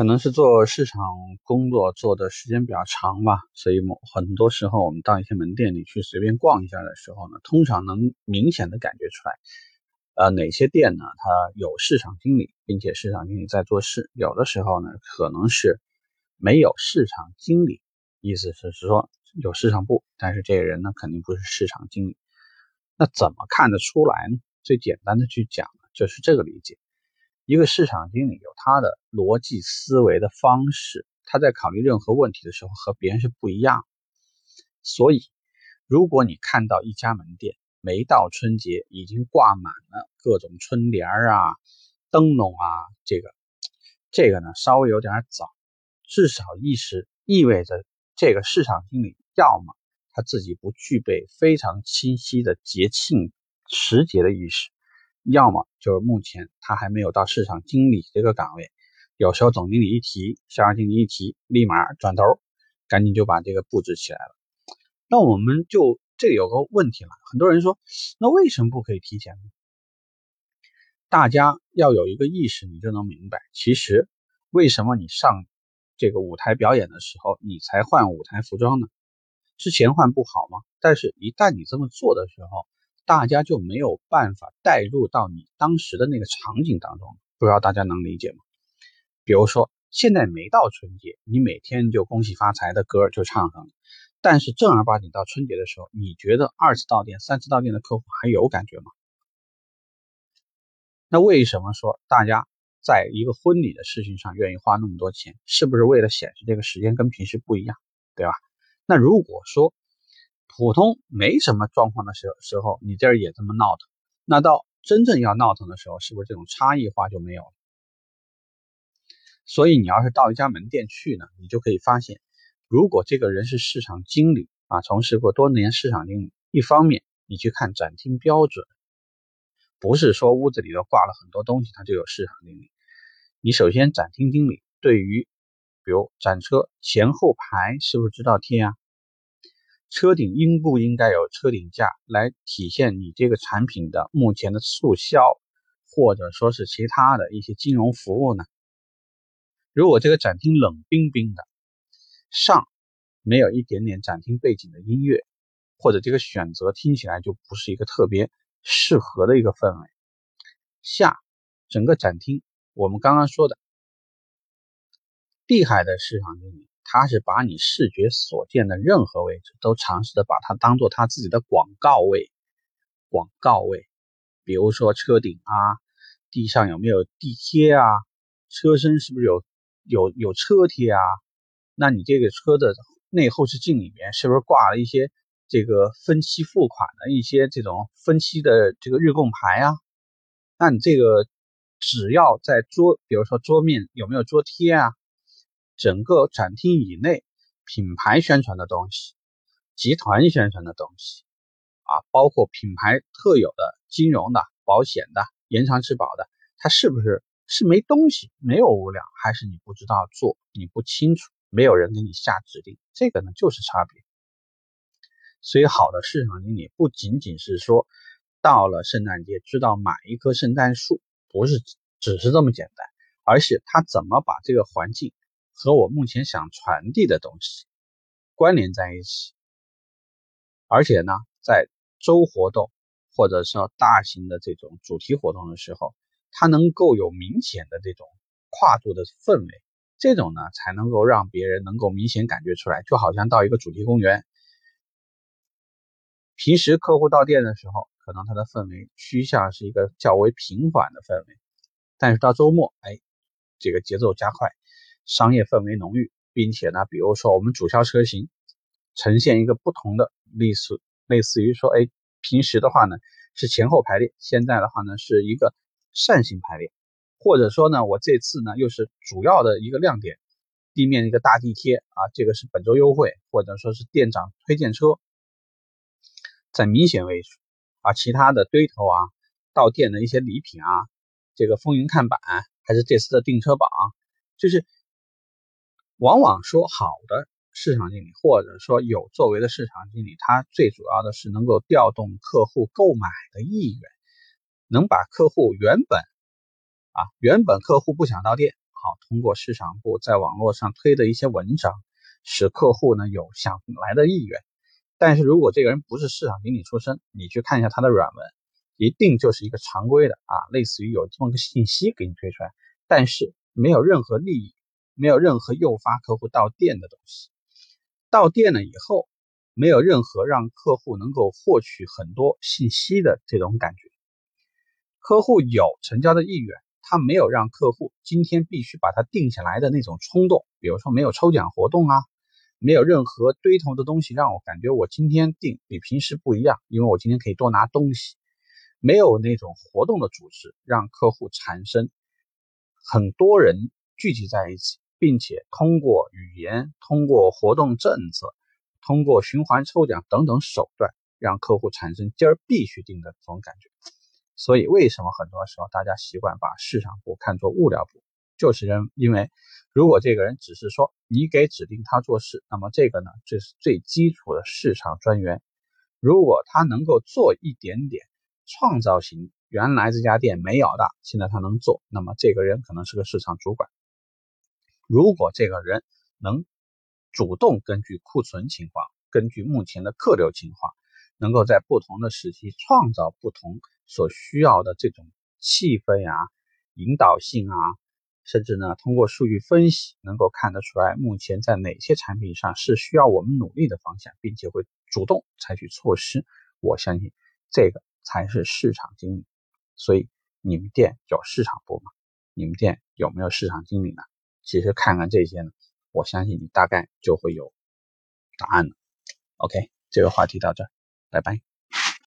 可能是做市场工作做的时间比较长吧，所以某很多时候我们到一些门店里去随便逛一下的时候呢，通常能明显的感觉出来，呃，哪些店呢，它有市场经理，并且市场经理在做事；有的时候呢，可能是没有市场经理，意思是是说有市场部，但是这个人呢，肯定不是市场经理。那怎么看得出来呢？最简单的去讲，就是这个理解。一个市场经理有他的逻辑思维的方式，他在考虑任何问题的时候和别人是不一样。所以，如果你看到一家门店没到春节已经挂满了各种春联啊、灯笼啊，这个这个呢稍微有点早，至少意识意味着这个市场经理要么他自己不具备非常清晰的节庆时节的意识。要么就是目前他还没有到市场经理这个岗位，有时候总经理一提，销售经理一提，立马转头，赶紧就把这个布置起来了。那我们就这里有个问题了，很多人说，那为什么不可以提前呢？大家要有一个意识，你就能明白，其实为什么你上这个舞台表演的时候，你才换舞台服装呢？之前换不好吗？但是一旦你这么做的时候，大家就没有办法带入到你当时的那个场景当中，不知道大家能理解吗？比如说，现在没到春节，你每天就恭喜发财的歌就唱上了，但是正儿八经到春节的时候，你觉得二次到店、三次到店的客户还有感觉吗？那为什么说大家在一个婚礼的事情上愿意花那么多钱？是不是为了显示这个时间跟平时不一样，对吧？那如果说，普通没什么状况的时时候，你这儿也这么闹腾，那到真正要闹腾的时候，是不是这种差异化就没有了？所以你要是到一家门店去呢，你就可以发现，如果这个人是市场经理啊，从事过多年市场经理，一方面你去看展厅标准，不是说屋子里头挂了很多东西，他就有市场经理。你首先展厅经理对于，比如展车前后排是不是知道贴啊？车顶应不应该有车顶架来体现你这个产品的目前的促销，或者说是其他的一些金融服务呢？如果这个展厅冷冰冰的，上没有一点点展厅背景的音乐，或者这个选择听起来就不是一个特别适合的一个氛围，下整个展厅，我们刚刚说的厉害的市场经理。他是把你视觉所见的任何位置都尝试的把它当做他自己的广告位，广告位，比如说车顶啊，地上有没有地贴啊，车身是不是有有有车贴啊？那你这个车的内后视镜里面是不是挂了一些这个分期付款的一些这种分期的这个日供牌啊？那你这个只要在桌，比如说桌面有没有桌贴啊？整个展厅以内，品牌宣传的东西，集团宣传的东西，啊，包括品牌特有的金融的、保险的、延长质保的，它是不是是没东西、没有物料，还是你不知道做、你不清楚、没有人给你下指令？这个呢，就是差别。所以，好的市场经理不仅仅是说到了圣诞节知道买一棵圣诞树，不是只是这么简单，而是他怎么把这个环境。和我目前想传递的东西关联在一起，而且呢，在周活动或者说大型的这种主题活动的时候，它能够有明显的这种跨度的氛围，这种呢才能够让别人能够明显感觉出来，就好像到一个主题公园，平时客户到店的时候，可能它的氛围趋向是一个较为平缓的氛围，但是到周末，哎，这个节奏加快。商业氛围浓郁，并且呢，比如说我们主销车型呈现一个不同的类似，类似于说，哎，平时的话呢是前后排列，现在的话呢是一个扇形排列，或者说呢，我这次呢又是主要的一个亮点，地面一个大地贴啊，这个是本周优惠，或者说是店长推荐车，在明显位置啊，其他的堆头啊，到店的一些礼品啊，这个风云看板还是这次的订车榜，就是。往往说好的市场经理，或者说有作为的市场经理，他最主要的是能够调动客户购买的意愿，能把客户原本啊原本客户不想到店，好通过市场部在网络上推的一些文章，使客户呢有想来的意愿。但是如果这个人不是市场经理出身，你去看一下他的软文，一定就是一个常规的啊，类似于有这么个信息给你推出来，但是没有任何利益，没有任何诱发客户到店的东西。到店了以后，没有任何让客户能够获取很多信息的这种感觉。客户有成交的意愿，他没有让客户今天必须把它定下来的那种冲动，比如说没有抽奖活动啊。没有任何堆头的东西让我感觉我今天定比平时不一样，因为我今天可以多拿东西。没有那种活动的组织，让客户产生很多人聚集在一起，并且通过语言、通过活动政策、通过循环抽奖等等手段，让客户产生今儿必须订的这种感觉。所以，为什么很多时候大家习惯把市场部看作物料部，就是因因为。如果这个人只是说你给指定他做事，那么这个呢，这是最基础的市场专员。如果他能够做一点点创造型，原来这家店没有的，现在他能做，那么这个人可能是个市场主管。如果这个人能主动根据库存情况，根据目前的客流情况，能够在不同的时期创造不同所需要的这种气氛啊、引导性啊。甚至呢，通过数据分析能够看得出来，目前在哪些产品上是需要我们努力的方向，并且会主动采取措施。我相信这个才是市场经理。所以你们店有市场部吗？你们店有没有市场经理呢？其实看看这些呢，我相信你大概就会有答案了。OK，这个话题到这，拜拜。